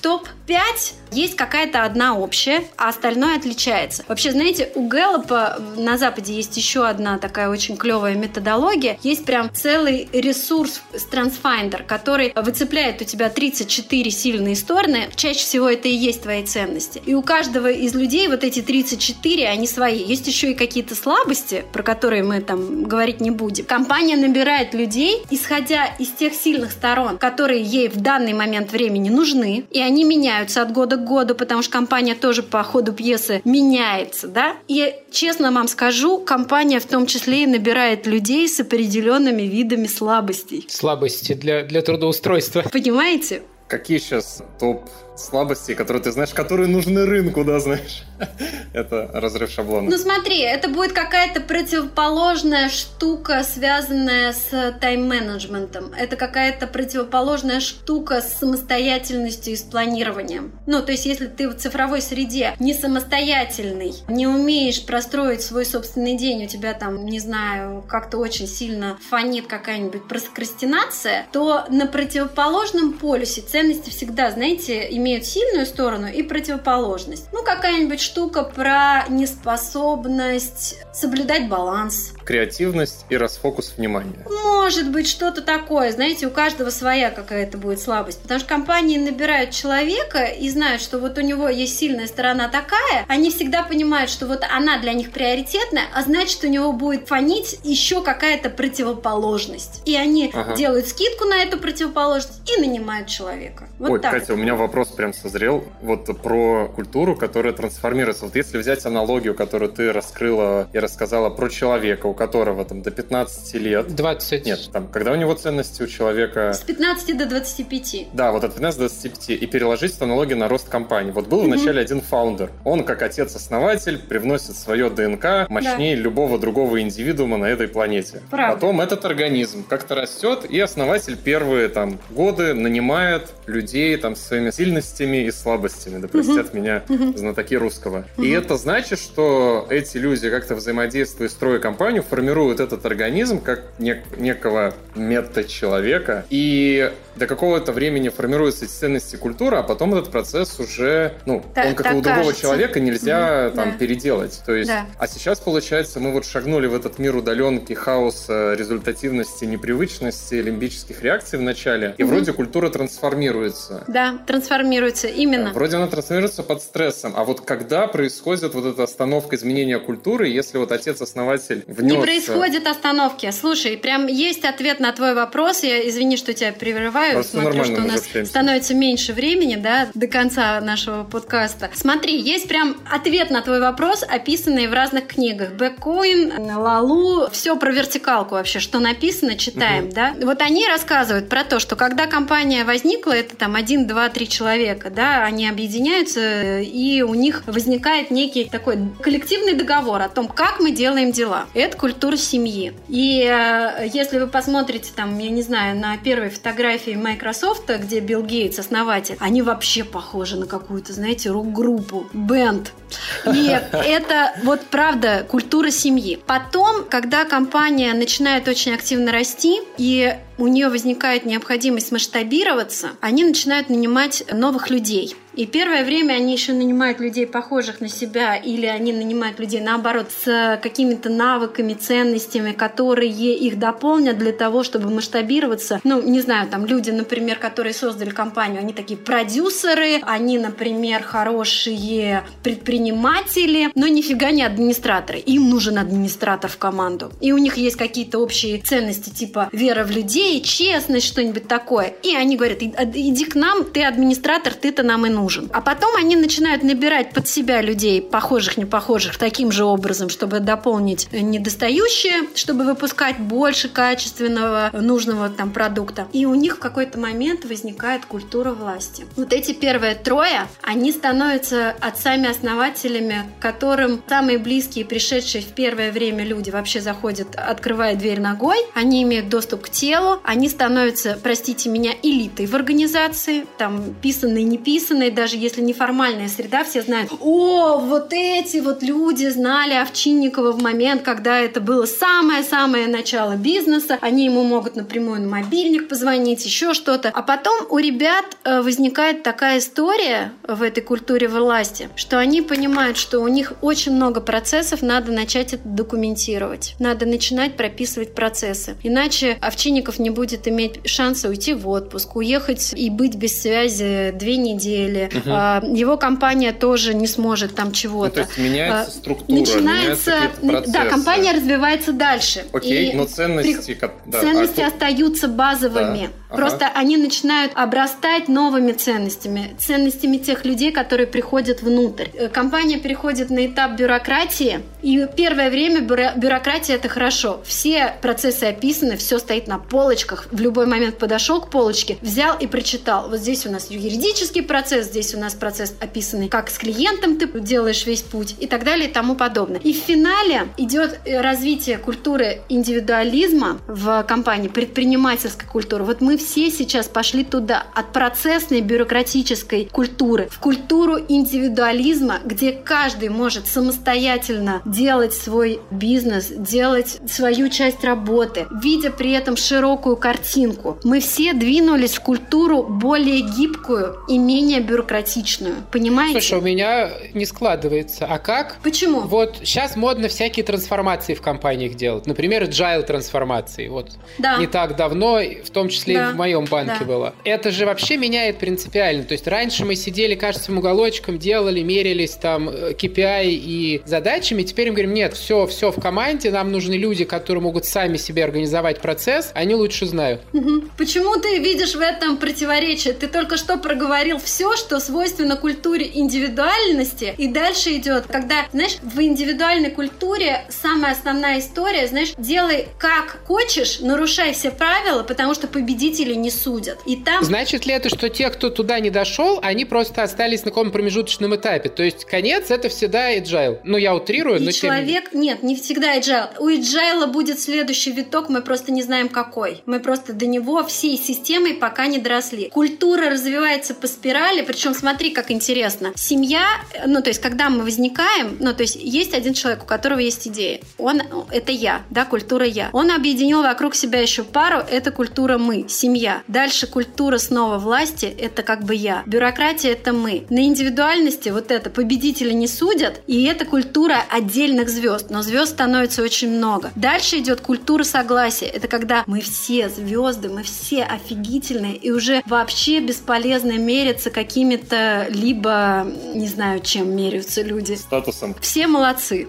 топ-5 есть какая-то одна общая, а остальное отличается. Вообще, знаете, у Гэллопа на Западе есть еще одна такая очень клевая методология. Есть прям целый ресурс Transfinder, который выцепляет у тебя 34 сильные стороны. Чаще всего это и есть твои ценности. И у каждого из людей вот эти 34, они свои. Есть еще и какие-то слабости, про которые мы там говорить не будем. Компания набирает людей, исходя из тех сильных сторон, которые ей в данный момент времени нужны, и они меняются от года к году, потому что компания тоже по ходу пьесы меняется, да. И честно вам скажу, компания в том числе и набирает людей с определенными видами слабостей. Слабости для, для трудоустройства. Понимаете? Какие сейчас топ слабости, которые ты знаешь, которые нужны рынку, да, знаешь. это разрыв шаблона. Ну смотри, это будет какая-то противоположная штука, связанная с тайм-менеджментом. Это какая-то противоположная штука с самостоятельностью и с планированием. Ну, то есть, если ты в цифровой среде не самостоятельный, не умеешь простроить свой собственный день, у тебя там, не знаю, как-то очень сильно фонит какая-нибудь прокрастинация, то на противоположном полюсе ценности всегда, знаете, имеют сильную сторону и противоположность. Ну, какая-нибудь штука про неспособность соблюдать баланс. Креативность и расфокус внимания. Может быть, что-то такое. Знаете, у каждого своя какая-то будет слабость. Потому что компании набирают человека и знают, что вот у него есть сильная сторона такая. Они всегда понимают, что вот она для них приоритетная, а значит, у него будет фонить еще какая-то противоположность. И они ага. делают скидку на эту противоположность и нанимают человека. Вот Ой, так. Катя, у меня вопрос прям созрел. Вот про культуру, которая трансформируется. Вот если взять аналогию, которую ты раскрыла и рассказала про человека, у которого там до 15 лет... 20. Нет, там, когда у него ценности у человека... С 15 до 25. Да, вот от 15 до 25. И переложить эту аналогию на рост компании. Вот был mm-hmm. вначале один фаундер. Он, как отец-основатель, привносит свое ДНК мощнее да. любого другого индивидуума на этой планете. Правда. Потом этот организм как-то растет, и основатель первые там годы нанимает людей там своими сильностями и слабостями. Да простят mm-hmm. меня mm-hmm. знатоки русского. Mm-hmm. И это значит, что эти люди как-то взаимодействуя, строя компанию, формируют этот организм как нек- некого мета-человека. И до какого-то времени формируются эти ценности культуры, а потом этот процесс уже, ну, так, он как и у другого кажется. человека нельзя угу, там да. переделать. То есть, да. а сейчас получается, мы вот шагнули в этот мир удаленки, хаоса, результативности, непривычности, лимбических реакций в начале, и угу. вроде культура трансформируется. Да, трансформируется именно. Вроде она трансформируется под стрессом, а вот когда происходит вот эта остановка изменения культуры, если вот отец-основатель внес... Не происходит остановки. Слушай, прям есть ответ на твой вопрос. Я извини, что тебя прерываю. Просто Смотрю, что у нас становится меньше времени, да, до конца нашего подкаста. Смотри, есть прям ответ на твой вопрос, описанный в разных книгах. Бэккоин, Лалу, все про вертикалку вообще, что написано, читаем, угу. да. Вот они рассказывают про то, что когда компания возникла, это там один, два, три человека, да, они объединяются, и у них возникает некий такой коллективный договор о том, как мы делаем дела. И культура семьи. И э, если вы посмотрите там, я не знаю, на первой фотографии Microsoft, где Билл Гейтс основатель, они вообще похожи на какую-то, знаете, рок-группу, бенд. И это вот правда культура семьи. Потом, когда компания начинает очень активно расти, и у нее возникает необходимость масштабироваться, они начинают нанимать новых людей. И первое время они еще нанимают людей, похожих на себя, или они нанимают людей, наоборот, с какими-то навыками, ценностями, которые их дополнят для того, чтобы масштабироваться. Ну, не знаю, там люди, например, которые создали компанию, они такие продюсеры, они, например, хорошие предприниматели, но нифига не администраторы. Им нужен администратор в команду. И у них есть какие-то общие ценности, типа вера в людей, честность, что-нибудь такое. И они говорят, иди к нам, ты администратор, ты-то нам и нужен. А потом они начинают набирать под себя людей, похожих, не похожих, таким же образом, чтобы дополнить недостающее, чтобы выпускать больше качественного, нужного там продукта. И у них в какой-то момент возникает культура власти. Вот эти первые трое, они становятся отцами-основателями, которым самые близкие, пришедшие в первое время люди вообще заходят, открывая дверь ногой, они имеют доступ к телу, они становятся, простите меня, элитой в организации, там писанные, не писанные, даже если неформальная среда, все знают, о, вот эти вот люди знали Овчинникова в момент, когда это было самое-самое начало бизнеса, они ему могут напрямую на мобильник позвонить, еще что-то. А потом у ребят э, возникает такая история в этой культуре власти, что они понимают, что у них очень много процессов, надо начать это документировать. Надо начинать прописывать процессы. Иначе Овчинников не будет иметь шанса уйти в отпуск, уехать и быть без связи две недели, Угу. Его компания тоже не сможет там чего-то. Ну, то есть меняется а, структура, начинается, меняются Да, компания развивается дальше. Окей, и но ценности... При... Да, ценности а остаются базовыми. Да. Ага. Просто они начинают обрастать новыми ценностями, ценностями тех людей, которые приходят внутрь. Э, компания переходит на этап бюрократии, и первое время бюро... бюрократия это хорошо. Все процессы описаны, все стоит на полочках. В любой момент подошел к полочке, взял и прочитал. Вот здесь у нас юридический процесс, здесь у нас процесс описанный, как с клиентом ты делаешь весь путь и так далее и тому подобное. И в финале идет э, развитие культуры индивидуализма в компании, предпринимательской культуры. Вот мы все сейчас пошли туда, от процессной бюрократической культуры в культуру индивидуализма, где каждый может самостоятельно делать свой бизнес, делать свою часть работы, видя при этом широкую картинку. Мы все двинулись в культуру более гибкую и менее бюрократичную. Понимаете? Слушай, у меня не складывается. А как? Почему? Вот сейчас модно всякие трансформации в компаниях делать. Например, agile трансформации. Вот да. не так давно, в том числе да. и в моем банке да. было. Это же вообще меняет принципиально. То есть раньше мы сидели каждым уголочком, делали, мерились там KPI и задачами. Теперь мы говорим, нет, все, все в команде, нам нужны люди, которые могут сами себе организовать процесс, они лучше знают. Угу. Почему ты видишь в этом противоречие? Ты только что проговорил все, что свойственно культуре индивидуальности, и дальше идет, когда, знаешь, в индивидуальной культуре самая основная история, знаешь, делай как хочешь, нарушай все правила, потому что победители не судят. И там... Значит ли это, что те, кто туда не дошел, они просто остались на каком промежуточном этапе? То есть конец это всегда agile. Ну, я утрирую, и но человек... Тем... Нет, не всегда agile. У agile будет следующий виток, мы просто не знаем какой. Мы просто до него всей системой пока не доросли. Культура развивается по спирали, причем смотри, как интересно. Семья, ну, то есть, когда мы возникаем, ну, то есть, есть один человек, у которого есть идея. Он, это я, да, культура я. Он объединил вокруг себя еще пару, это культура мы, семья. Дальше культура снова власти – это как бы я. Бюрократия – это мы. На индивидуальности вот это победители не судят, и это культура отдельных звезд, но звезд становится очень много. Дальше идет культура согласия. Это когда мы все звезды, мы все офигительные, и уже вообще бесполезно мериться какими-то либо, не знаю, чем меряются люди. Статусом. Все молодцы.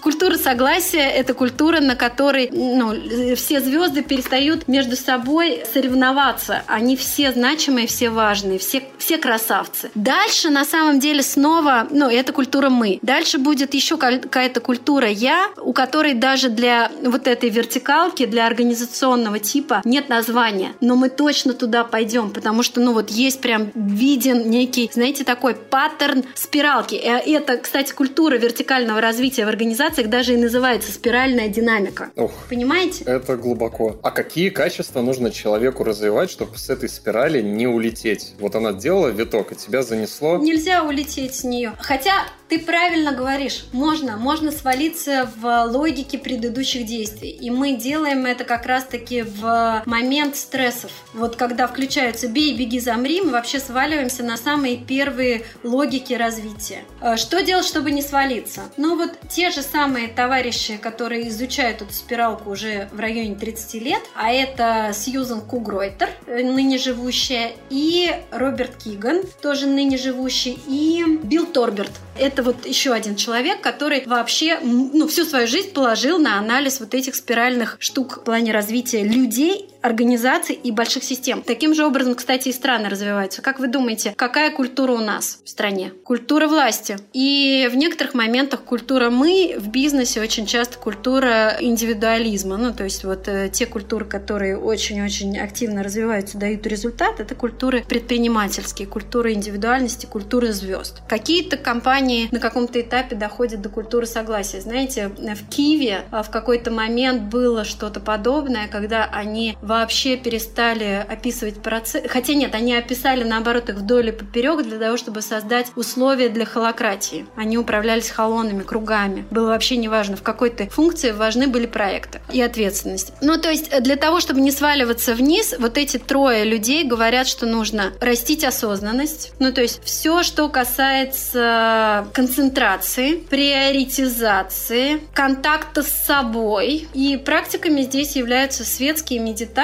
Культура согласия – это культура, на которой ну, все звезды перестают между собой соревноваться. Они все значимые, все важные, все, все красавцы. Дальше, на самом деле, снова, ну, это культура мы. Дальше будет еще какая-то культура я, у которой даже для вот этой вертикалки, для организационного типа нет названия. Но мы точно туда пойдем, потому что, ну, вот есть прям виден некий, знаете, такой паттерн спиралки. И это, кстати, культура вертикального развития развития в организациях даже и называется спиральная динамика. Ух, Понимаете? это глубоко. А какие качества нужно человеку развивать, чтобы с этой спирали не улететь? Вот она делала виток, и тебя занесло. Нельзя улететь с нее. Хотя ты правильно говоришь, можно, можно свалиться в логике предыдущих действий. И мы делаем это как раз-таки в момент стрессов. Вот когда включаются бей, беги, замри, мы вообще сваливаемся на самые первые логики развития. Э, Что делать, чтобы не свалиться? Ну вот те же самые товарищи, которые изучают эту спиралку уже в районе 30 лет, а это Сьюзан Кугройтер, э, ныне живущая, и Роберт Киган, тоже ныне живущий, и Билл Торберт. Это вот еще один человек, который вообще ну, всю свою жизнь положил на анализ вот этих спиральных штук в плане развития людей, организаций и больших систем. Таким же образом, кстати, и страны развиваются. Как вы думаете, какая культура у нас в стране? Культура власти. И в некоторых моментах культура мы в бизнесе очень часто культура индивидуализма. Ну, то есть вот э, те культуры, которые очень-очень активно развиваются, дают результат, это культуры предпринимательские, культура индивидуальности, культура звезд. Какие-то компании на каком-то этапе доходят до культуры согласия. Знаете, в Киеве а, в какой-то момент было что-то подобное, когда они вообще перестали описывать процесс. Хотя нет, они описали наоборот их вдоль и поперек для того, чтобы создать условия для холократии. Они управлялись холонами, кругами. Было вообще неважно, в какой-то функции важны были проекты и ответственность. Ну, то есть для того, чтобы не сваливаться вниз, вот эти трое людей говорят, что нужно растить осознанность. Ну, то есть все, что касается концентрации, приоритизации, контакта с собой. И практиками здесь являются светские медитации.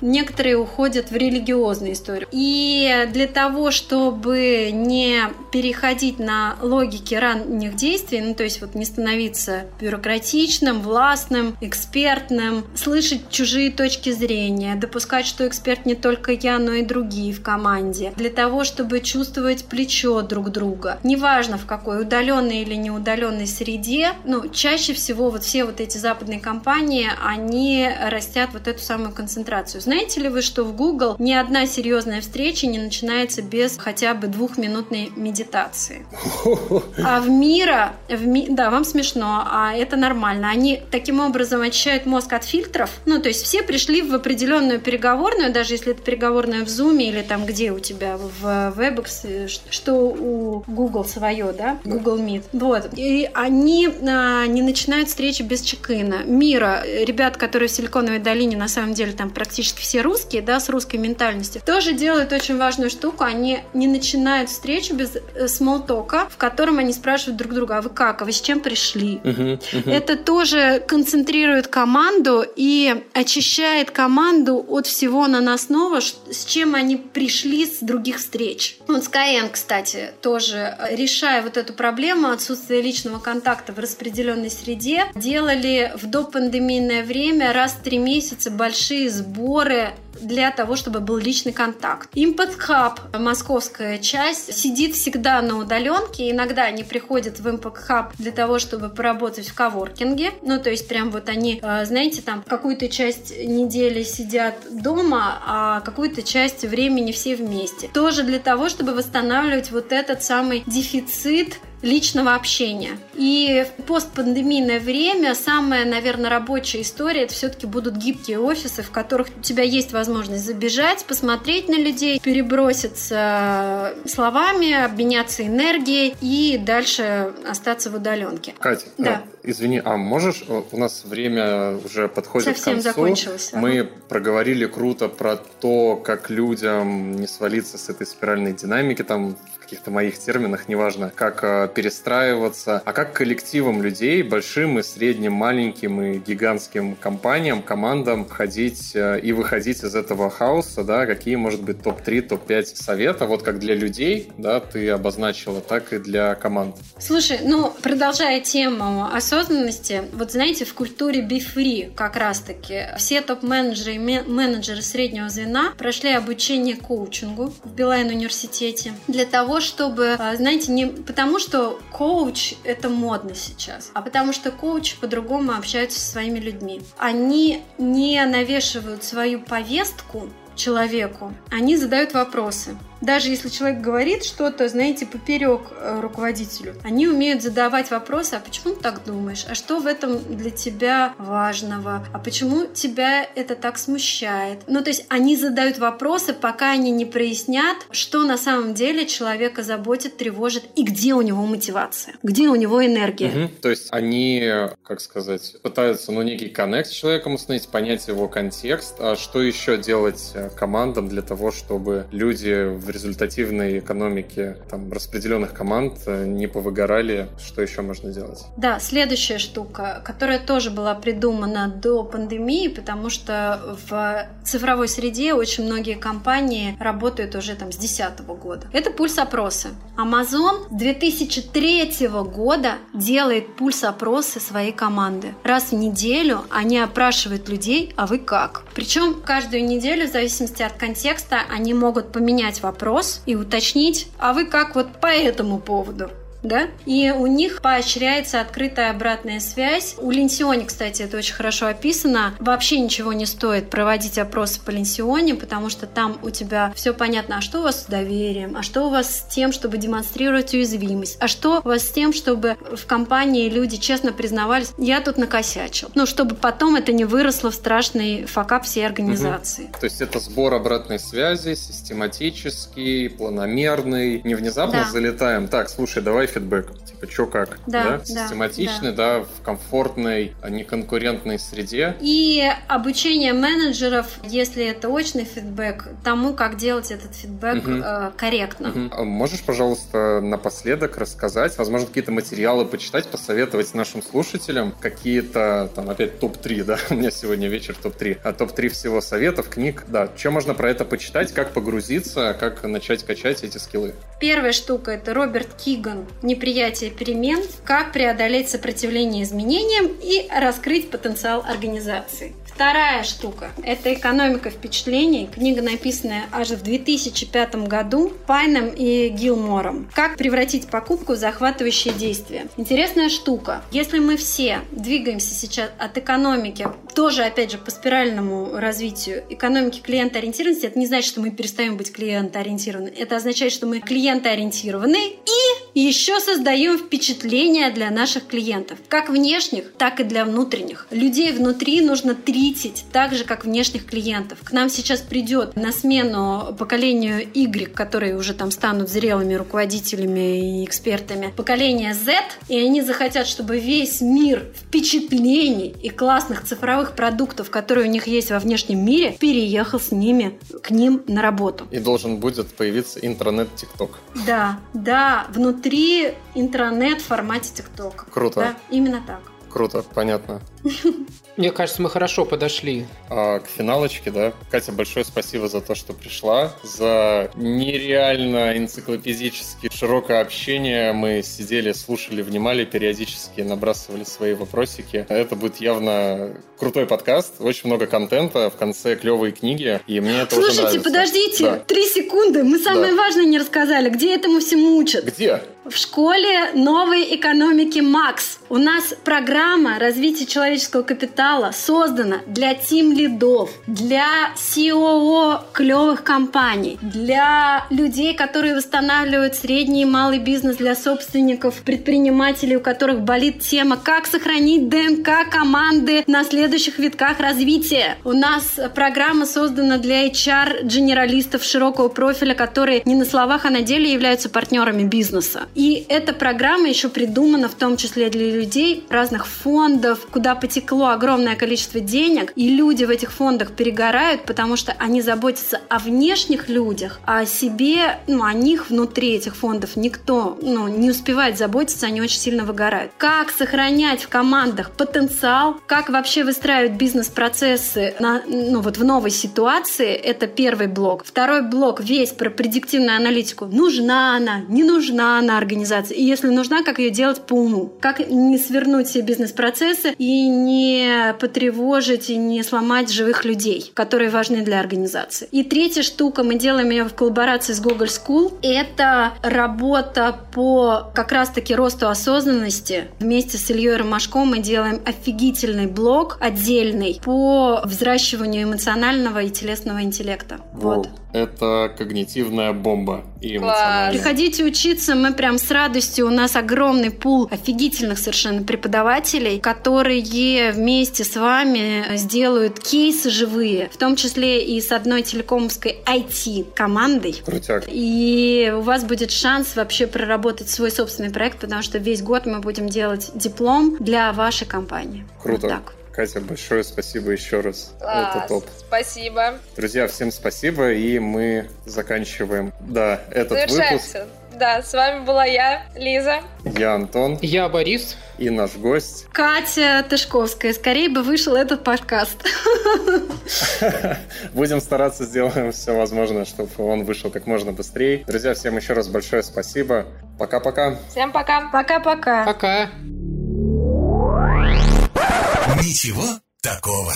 Некоторые уходят в религиозную историю. И для того, чтобы не переходить на логики ранних действий, ну, то есть вот не становиться бюрократичным, властным, экспертным, слышать чужие точки зрения, допускать, что эксперт не только я, но и другие в команде, для того, чтобы чувствовать плечо друг друга. Неважно в какой, удаленной или неудаленной среде, ну, чаще всего вот все вот эти западные компании, они растят вот эту самую концентрацию. Знаете ли вы, что в Google ни одна серьезная встреча не начинается без хотя бы двухминутной медитации? А в мира, в ми... да, вам смешно, а это нормально. Они таким образом очищают мозг от фильтров. Ну, то есть все пришли в определенную переговорную, даже если это переговорная в Zoom или там где у тебя в WebEx, что у Google свое, да, Google Meet. Вот. И они а, не начинают встречи без чекина. Мира, ребят, которые в Силиконовой долине, на самом деле там практически все русские, да, с русской ментальностью, тоже делают очень важную штуку. Они не начинают встречу без э, смолтока, в котором они спрашивают друг друга, а вы как, а вы с чем пришли? Мгм, мгм. Это тоже концентрирует команду и очищает команду от всего наносного, с чем они пришли с других встреч. Вот Skyeng, кстати, тоже, э, решая вот эту проблему отсутствия личного контакта в распределенной среде, делали в допандемийное время раз в три месяца большие сборы для того, чтобы был личный контакт. Impact Hub, московская часть, сидит всегда на удаленке. Иногда они приходят в Impact Hub для того, чтобы поработать в коворкинге. Ну, то есть прям вот они, э, знаете, там какую-то часть недели сидят дома, а какую-то часть времени все вместе. Тоже для того, чтобы восстанавливать вот этот самый дефицит личного общения. И в постпандемийное время самая, наверное, рабочая история это все-таки будут гибкие офисы, в которых у тебя есть возможность забежать, посмотреть на людей, переброситься словами, обменяться энергией и дальше остаться в удаленке. Катя, Да. э, извини, а можешь, э, у нас время уже подходит Совсем к концу. закончилось, ага. Мы проговорили круто про то, как людям не свалиться с этой спиральной динамики, там каких-то моих терминах, неважно, как э, перестраиваться, а как коллективам людей, большим и средним, маленьким и гигантским компаниям, командам ходить э, и выходить из этого хаоса, да, какие, может быть, топ-3, топ-5 совета, вот как для людей, да, ты обозначила, так и для команд. Слушай, ну, продолжая тему осознанности, вот знаете, в культуре Be Free как раз-таки все топ-менеджеры и ме- менеджеры среднего звена прошли обучение коучингу в Билайн университете для того, чтобы, а, знаете, не потому что коуч это модно сейчас, а потому что коучи по-другому общаются со своими людьми. Они не навешивают свою повестку человеку, они задают вопросы. Даже если человек говорит что-то, знаете, поперек э, руководителю, они умеют задавать вопросы, а почему ты так думаешь? А что в этом для тебя важного? А почему тебя это так смущает? Ну, то есть они задают вопросы, пока они не прояснят, что на самом деле человека заботит, тревожит и где у него мотивация, где у него энергия. Угу. То есть они, как сказать, пытаются, ну, некий коннект с человеком установить, понять его контекст, а что еще делать э, командам для того, чтобы люди в результативной экономике там, распределенных команд э, не повыгорали, что еще можно делать? Да, следующая штука, которая тоже была придумана до пандемии, потому что в цифровой среде очень многие компании работают уже там с 2010 года. Это пульс-опросы. Amazon 2003 года делает пульс-опросы своей команды. Раз в неделю они опрашивают людей, а вы как? Причем каждую неделю, в зависимости от контекста, они могут поменять вопрос и уточнить, а вы как вот по этому поводу? Да, и у них поощряется открытая обратная связь. У Линсионе, кстати, это очень хорошо описано. Вообще ничего не стоит проводить опросы по Линсионе, потому что там у тебя все понятно, а что у вас с доверием, а что у вас с тем, чтобы демонстрировать уязвимость, а что у вас с тем, чтобы в компании люди честно признавались, я тут накосячил. Ну, чтобы потом это не выросло в страшный факап всей организации. Угу. То есть это сбор обратной связи, систематический, планомерный, не внезапно да. залетаем. Так, слушай, давай фидбэк, типа, что как, да, да? систематичный, да. да, в комфортной, а неконкурентной среде. И обучение менеджеров, если это очный фидбэк, тому, как делать этот фидбэк угу. э, корректно. Угу. Можешь, пожалуйста, напоследок рассказать, возможно, какие-то материалы почитать, посоветовать нашим слушателям, какие-то, там, опять топ-3, да, у меня сегодня вечер топ-3, а топ-3 всего советов, книг, да, что можно про это почитать, как погрузиться, как начать качать эти скиллы? Первая штука – это Роберт Киган неприятие перемен, как преодолеть сопротивление изменениям и раскрыть потенциал организации. Вторая штука – это «Экономика впечатлений». Книга, написанная аж в 2005 году Пайном и Гилмором. Как превратить покупку в захватывающее действие. Интересная штука. Если мы все двигаемся сейчас от экономики, тоже, опять же, по спиральному развитию экономики клиентоориентированности, это не значит, что мы перестаем быть клиентоориентированы. Это означает, что мы клиентоориентированы и еще создаем впечатление для наших клиентов. Как внешних, так и для внутренних. Людей внутри нужно три тритить так же, как внешних клиентов. К нам сейчас придет на смену поколению Y, которые уже там станут зрелыми руководителями и экспертами, поколение Z, и они захотят, чтобы весь мир впечатлений и классных цифровых продуктов, которые у них есть во внешнем мире, переехал с ними к ним на работу. И должен будет появиться интернет ТикТок. Да, да, внутри интернет в формате ТикТок. Круто. Да, именно так. Круто, понятно. Мне кажется, мы хорошо подошли. А, к финалочке, да. Катя, большое спасибо за то, что пришла, за нереально энциклопедически широкое общение. Мы сидели, слушали, внимали, периодически набрасывали свои вопросики. Это будет явно крутой подкаст, очень много контента, в конце клевые книги, и мне это Слушайте, очень нравится. подождите, три да. секунды, мы самое да. важное не рассказали. Где этому всему учат? Где? В школе новой экономики Макс. У нас программа развития человеческого капитала создана для тим лидов, для COO клевых компаний, для людей, которые восстанавливают средний и малый бизнес, для собственников, предпринимателей, у которых болит тема, как сохранить ДНК команды на следующих витках развития. У нас программа создана для HR-генералистов широкого профиля, которые не на словах, а на деле являются партнерами бизнеса. И эта программа еще придумана в том числе для людей разных фондов, куда потекло огромное количество денег, и люди в этих фондах перегорают, потому что они заботятся о внешних людях, а о себе, ну, о них внутри этих фондов никто ну, не успевает заботиться, они очень сильно выгорают. Как сохранять в командах потенциал, как вообще выстраивать бизнес-процессы на, ну, вот в новой ситуации, это первый блок. Второй блок весь про предиктивную аналитику. Нужна она, не нужна она организации. И если нужна, как ее делать по уму. Как не свернуть все бизнес-процессы и не потревожить и не сломать живых людей, которые важны для организации. И третья штука, мы делаем ее в коллаборации с Google School, это работа по как раз-таки росту осознанности. Вместе с Ильей Ромашко мы делаем офигительный блог отдельный по взращиванию эмоционального и телесного интеллекта. Вот. Это когнитивная бомба и эмоциональная. Приходите учиться, мы прям с радостью, у нас огромный пул офигительных совершенно преподавателей, которые вместе с вами сделают кейсы живые, в том числе и с одной телекомовской IT-командой. Крутяк. И у вас будет шанс вообще проработать свой собственный проект, потому что весь год мы будем делать диплом для вашей компании. Круто. Вот так. Катя, большое спасибо еще раз. Класс, Это топ. Спасибо. Друзья, всем спасибо, и мы заканчиваем, да, этот выпуск. Да, с вами была я, Лиза. Я Антон. Я Борис. И наш гость. Катя Тышковская. Скорее бы вышел этот подкаст. Будем стараться сделаем все возможное, чтобы он вышел как можно быстрее. Друзья, всем еще раз большое спасибо. Пока-пока. Всем пока. Пока-пока. Пока. Ничего такого.